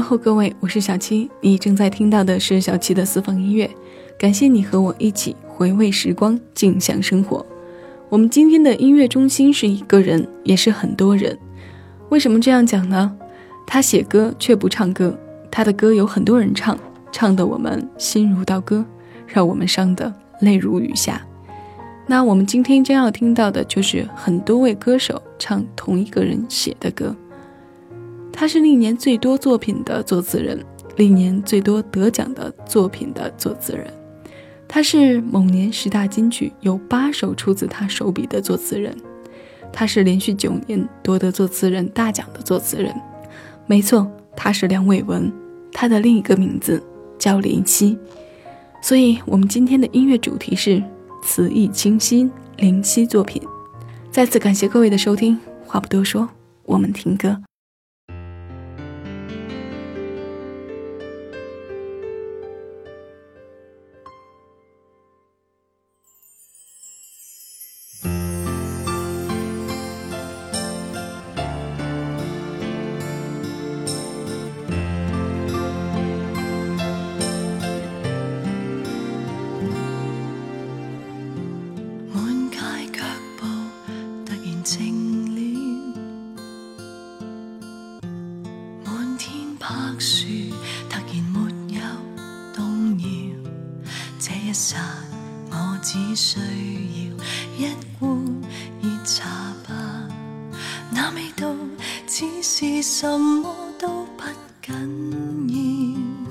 问候各位，我是小七，你正在听到的是小七的私房音乐。感谢你和我一起回味时光，静享生活。我们今天的音乐中心是一个人，也是很多人。为什么这样讲呢？他写歌却不唱歌，他的歌有很多人唱，唱得我们心如刀割，让我们伤得泪如雨下。那我们今天将要听到的就是很多位歌手唱同一个人写的歌。他是历年最多作品的作词人，历年最多得奖的作品的作词人。他是某年十大金曲有八首出自他手笔的作词人。他是连续九年夺得作词人大奖的作词人。没错，他是梁伟文。他的另一个名字叫林夕。所以，我们今天的音乐主题是词意清新林夕作品。再次感谢各位的收听。话不多说，我们听歌。道，只是什么都不紧要。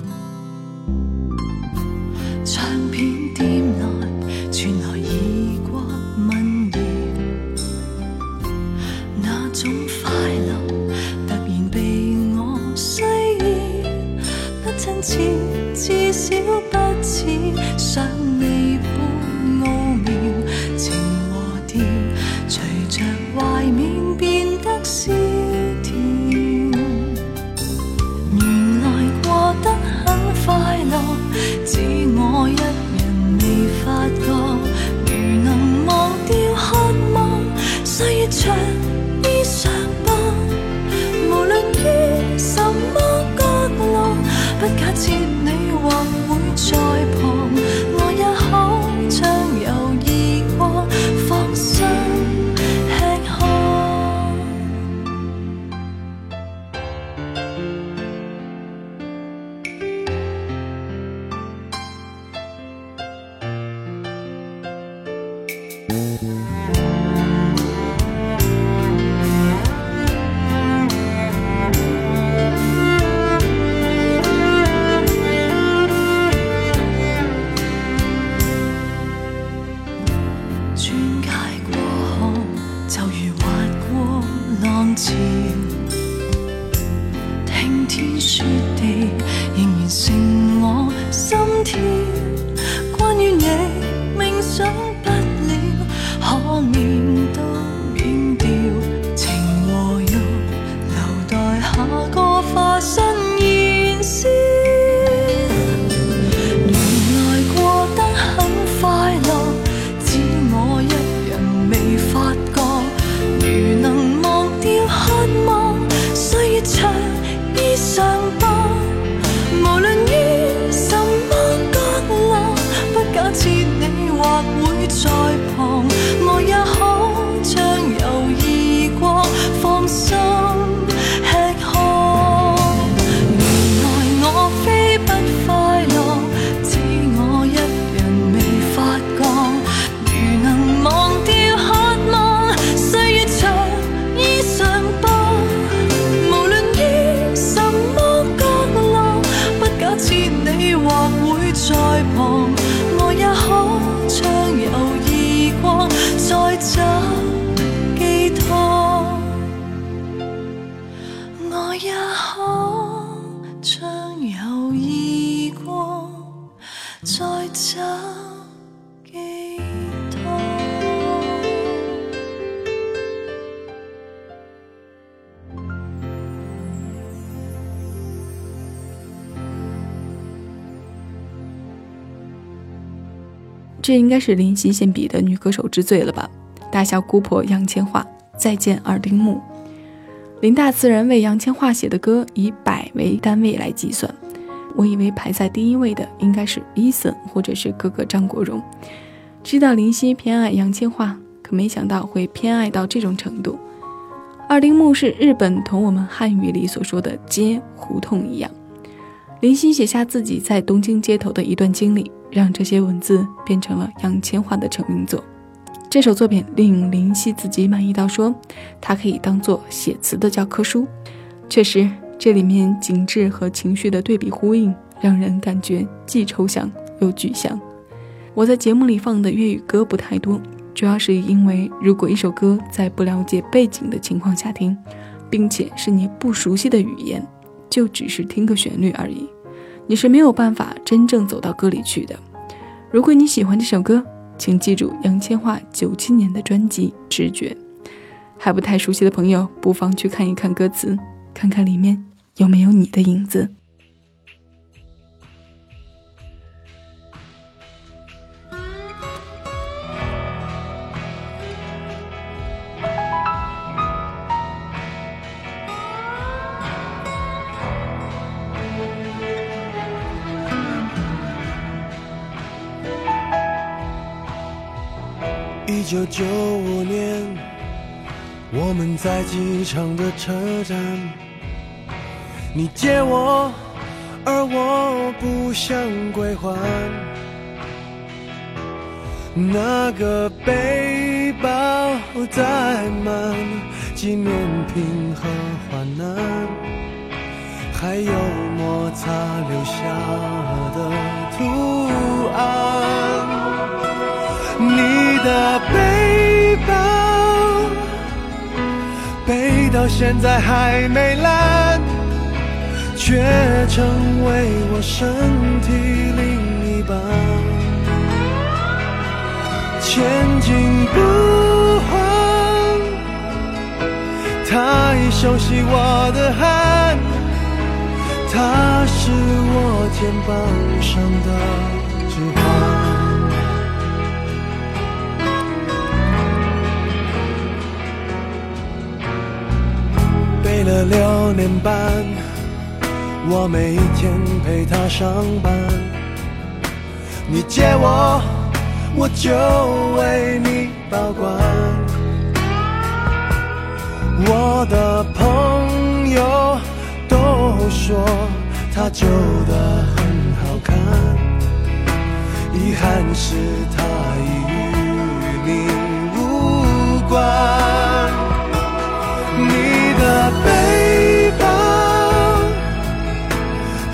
这应该是林夕献笔的女歌手之最了吧？大笑姑婆杨千嬅，再见二丁目。林大自然为杨千嬅写的歌以百为单位来计算，我以为排在第一位的应该是 Eason 或者是哥哥张国荣。知道林夕偏爱杨千嬅，可没想到会偏爱到这种程度。二丁目是日本同我们汉语里所说的街胡同一样。林夕写下自己在东京街头的一段经历，让这些文字变成了杨千嬅的成名作。这首作品令林夕自己满意到说，它可以当做写词的教科书。确实，这里面景致和情绪的对比呼应，让人感觉既抽象又具象。我在节目里放的粤语歌不太多，主要是因为如果一首歌在不了解背景的情况下听，并且是你不熟悉的语言。就只是听个旋律而已，你是没有办法真正走到歌里去的。如果你喜欢这首歌，请记住杨千嬅九七年的专辑《直觉》。还不太熟悉的朋友，不妨去看一看歌词，看看里面有没有你的影子。一九九五年，我们在机场的车站，你借我，而我不想归还。那个背包载满纪念品和患难，还有摩擦留下的图案。你的背包背到现在还没烂，却成为我身体另一半。千金不换，他已熟悉我的汗，他是我肩膀上的指环。背了六年半，我每天陪他上班。你借我，我就为你保管。我的朋友都说他旧的很好看，遗憾是他已与你无关。你的背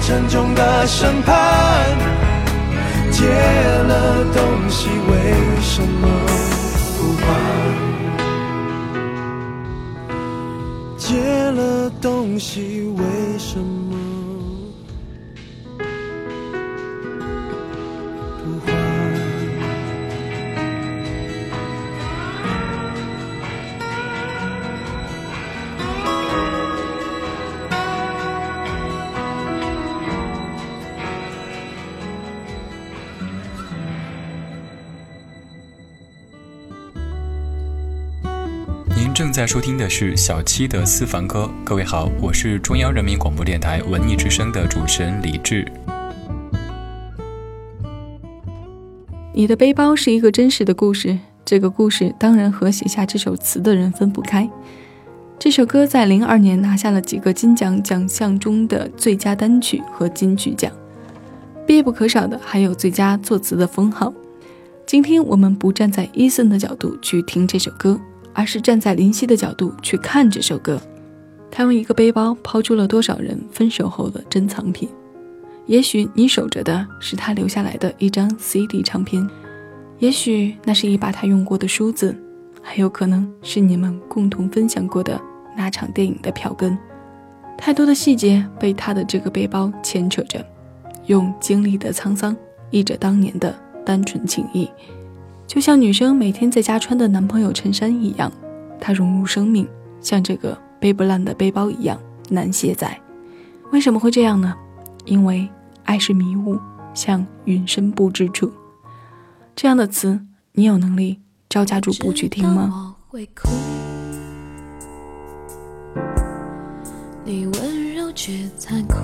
沉重的审判，借了东西为什么不还？借了东西为什么？在收听的是小七的私房歌。各位好，我是中央人民广播电台文艺之声的主持人李志。你的背包是一个真实的故事，这个故事当然和写下这首词的人分不开。这首歌在零二年拿下了几个金奖奖项中的最佳单曲和金曲奖，必不可少的还有最佳作词的封号。今天我们不站在伊森的角度去听这首歌，而是站在林夕的角度去看这首歌。他用一个背包抛出了多少人分手后的珍藏品？也许你守着的是他留下来的一张 CD 唱片，也许那是一把他用过的梳子，还有可能是你们共同分享过的。那场电影的票根，太多的细节被他的这个背包牵扯着，用经历的沧桑译着当年的单纯情谊，就像女生每天在家穿的男朋友衬衫一样，它融入生命，像这个背不烂的背包一样难卸载。为什么会这样呢？因为爱是迷雾，像云深不知处。这样的词，你有能力招架住不去听吗？你温柔却残酷，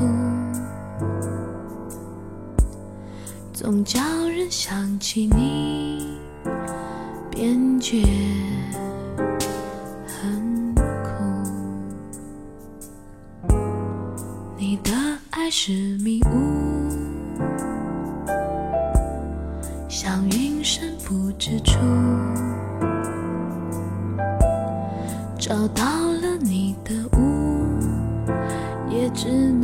总叫人想起你，边觉很苦。你的爱是迷雾，像云深不知处，找到了你的屋。也只能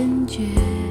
感觉。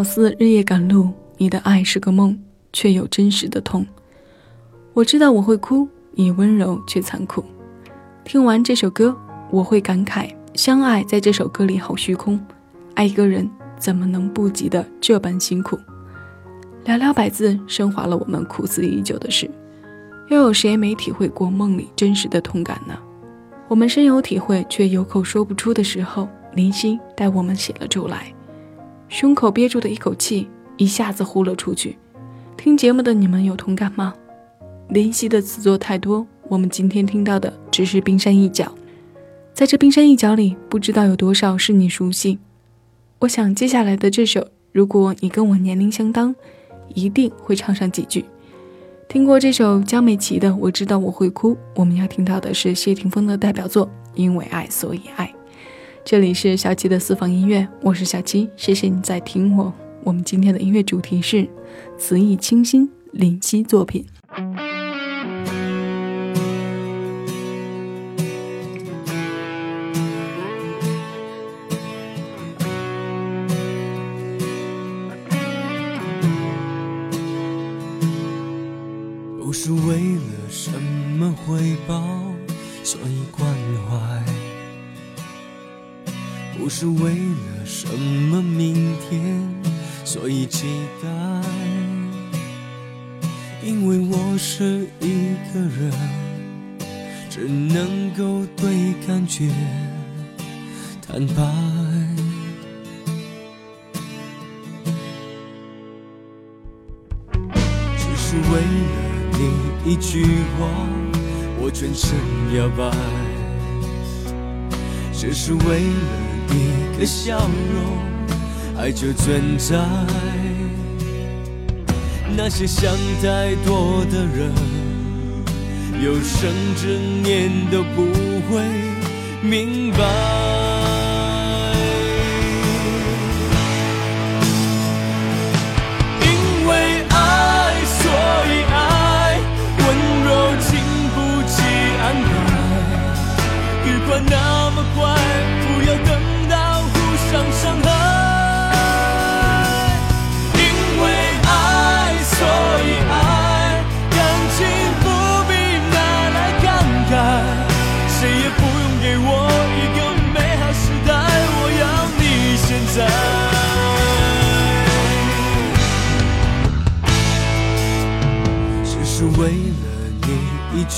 好似日夜赶路，你的爱是个梦，却有真实的痛。我知道我会哭，你温柔却残酷。听完这首歌，我会感慨：相爱在这首歌里好虚空，爱一个人怎么能不及得这般辛苦？寥寥百字升华了我们苦思已久的事，又有谁没体会过梦里真实的痛感呢？我们深有体会，却有口说不出的时候，林夕带我们写了出来，胸口憋住的一口气一下子呼了出去。听节目的你们有同感吗？林夕的词作太多，我们今天听到的只是冰山一角，在这冰山一角里，不知道有多少是你熟悉。我想接下来的这首，如果你跟我年龄相当。一定会唱上几句。听过这首江美琪的《我知道我会哭》，我们要听到的是谢霆锋的代表作《因为爱所以爱》。这里是小七的私房音乐，我是小七，谢谢你在听我。我们今天的音乐主题是词意清新林夕作品。不笑容，爱就存在。那些想太多的人，有生之年都不会明白。因为爱，所以爱，温柔经不起安排。不管那。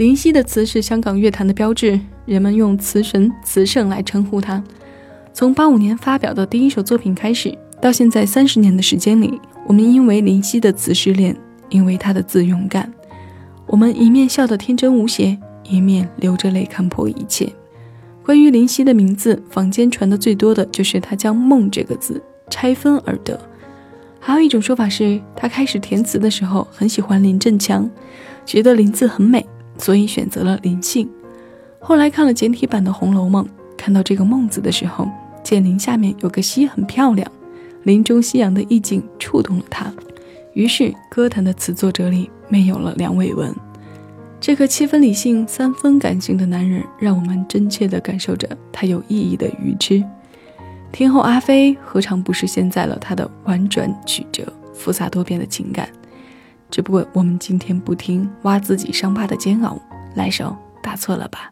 林夕的词是香港乐坛的标志，人们用词神、词圣来称呼他。从八五年发表的第一首作品开始，到现在三十年的时间里，我们因为林夕的词失恋，因为他的字勇敢，我们一面笑得天真无邪，一面流着泪看破一切。关于林夕的名字，坊间传的最多的就是他将“梦”这个字拆分而得。还有一种说法是，他开始填词的时候很喜欢林振强，觉得林字很美，所以选择了林姓。后来看了简体版的《红楼梦》，看到这个“梦”字的时候，见林下面有个溪很漂亮，林中夕阳的意境触动了他，于是歌坛的词作者里没有了梁伟文。这个七分理性、三分感性的男人，让我们真切地感受着他有意义的愚痴。天后阿飞何尝不是现在了他的婉转曲折、复杂多变的情感？只不过我们今天不听挖自己伤疤的煎熬，来首打错了吧。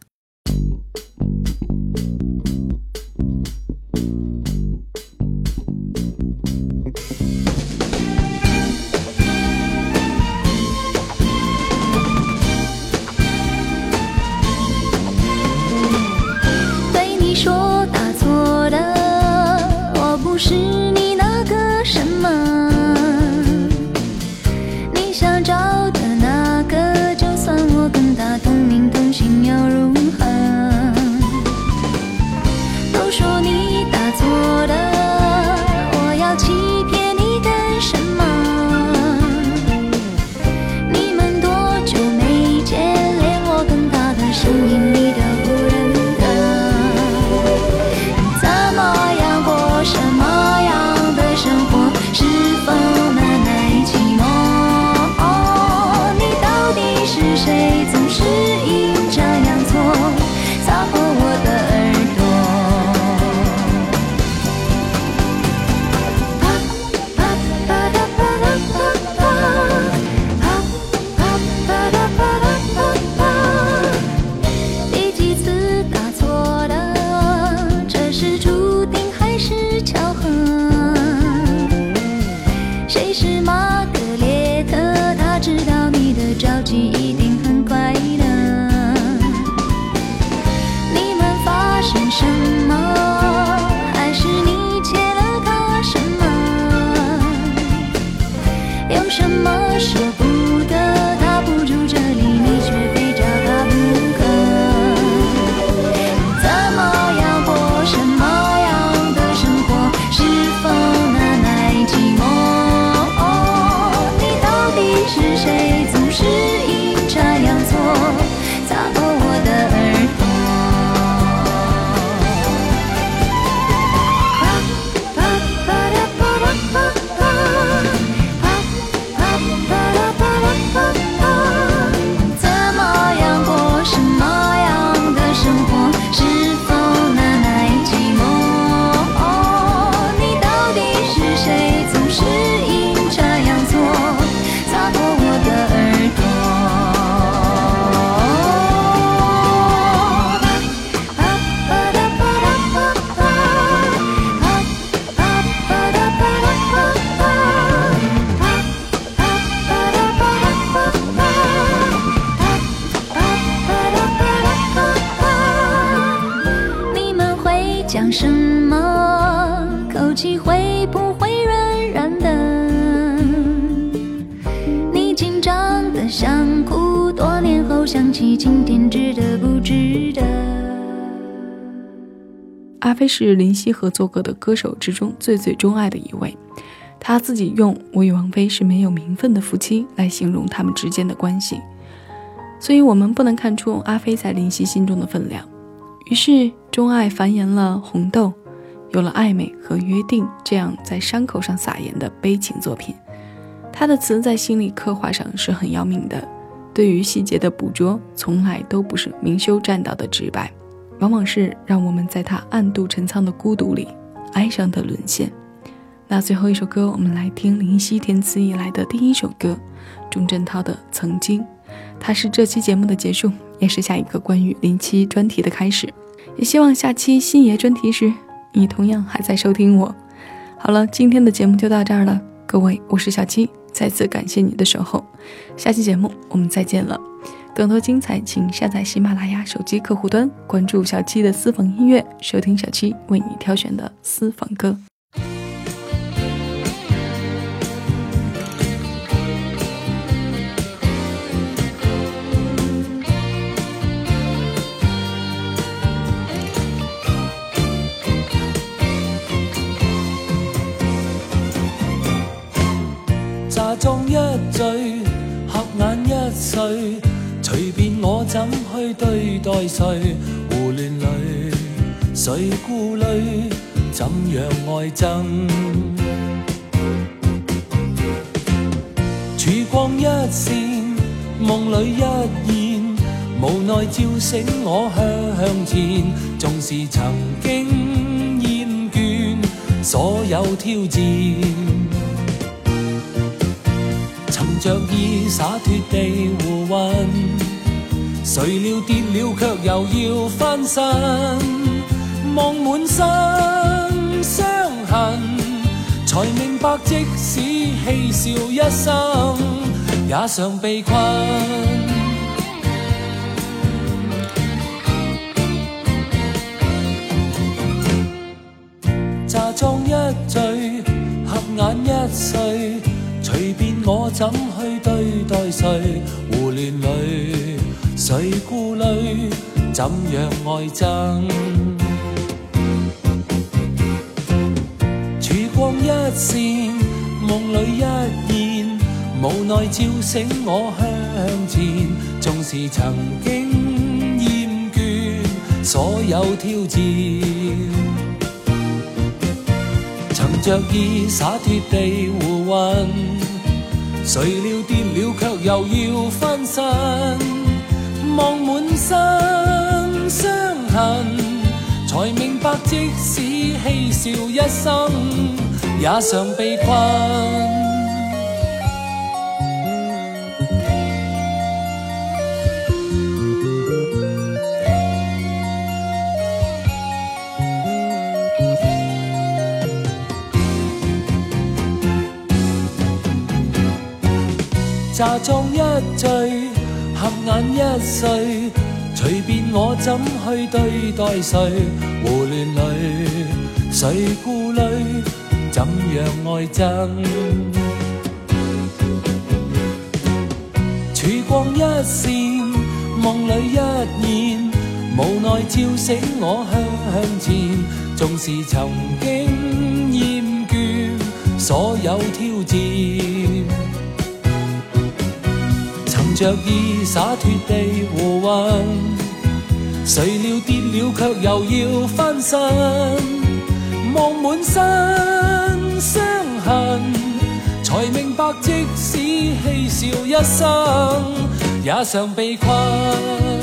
想起今天值得不值得阿飞是林夕合作过的歌手之中最最钟爱的一位，他自己用“我与王菲是没有名分的夫妻”来形容他们之间的关系，所以我们不能看出阿飞在林夕心中的分量。于是钟爱繁衍了《红豆》，有了《暧昧》和《约定》这样在伤口上撒盐的悲情作品。他的词在心理刻画上是很要命的，对于细节的捕捉从来都不是明修栈道的直白。往往是让我们在他暗度陈仓的孤独里，哀伤的沦陷。那最后一首歌，我们来听林夕填词以来的第一首歌，钟镇涛的《曾经》。它是这期节目的结束，也是下一个关于林夕专题的开始。也希望下期星爷专题时，你同样还在收听我。好了，今天的节目就到这儿了，各位，我是小七，再次感谢你的守候。下期节目我们再见了。更多精彩，请下载喜马拉雅手机客户端，关注小七的私房音乐，收听小七为你挑选的私房歌。对待谁？胡乱里，谁顾虑？怎样爱憎？曙光一线，梦里一现，无奈照醒我向前。纵是曾经厌倦所有挑战。着意洒脱地胡混，谁料跌了却又要翻身，望满身伤痕，才明白即使嬉笑一生，也常被困。假装一醉，合眼一睡。随便我怎去对待谁，胡乱里谁顾虑？怎样爱憎？曙光一线，梦里一现，无奈照醒我向前。纵是曾经厌倦所有挑战，曾着意洒脱地胡混。谁料跌了却又要翻身，望满身伤痕，才明白即使嬉笑一生，也常被困。假装一醉，眼一睡，随便我怎去对待谁，胡乱里谁顾虑？怎样爱憎？曙光一线，梦里一现，无奈照醒我向前。纵是曾经厌倦所有挑战。着意洒脱地胡混，谁料跌了却又要翻身，望满身伤痕，才明白即使嬉笑一生，也常被困。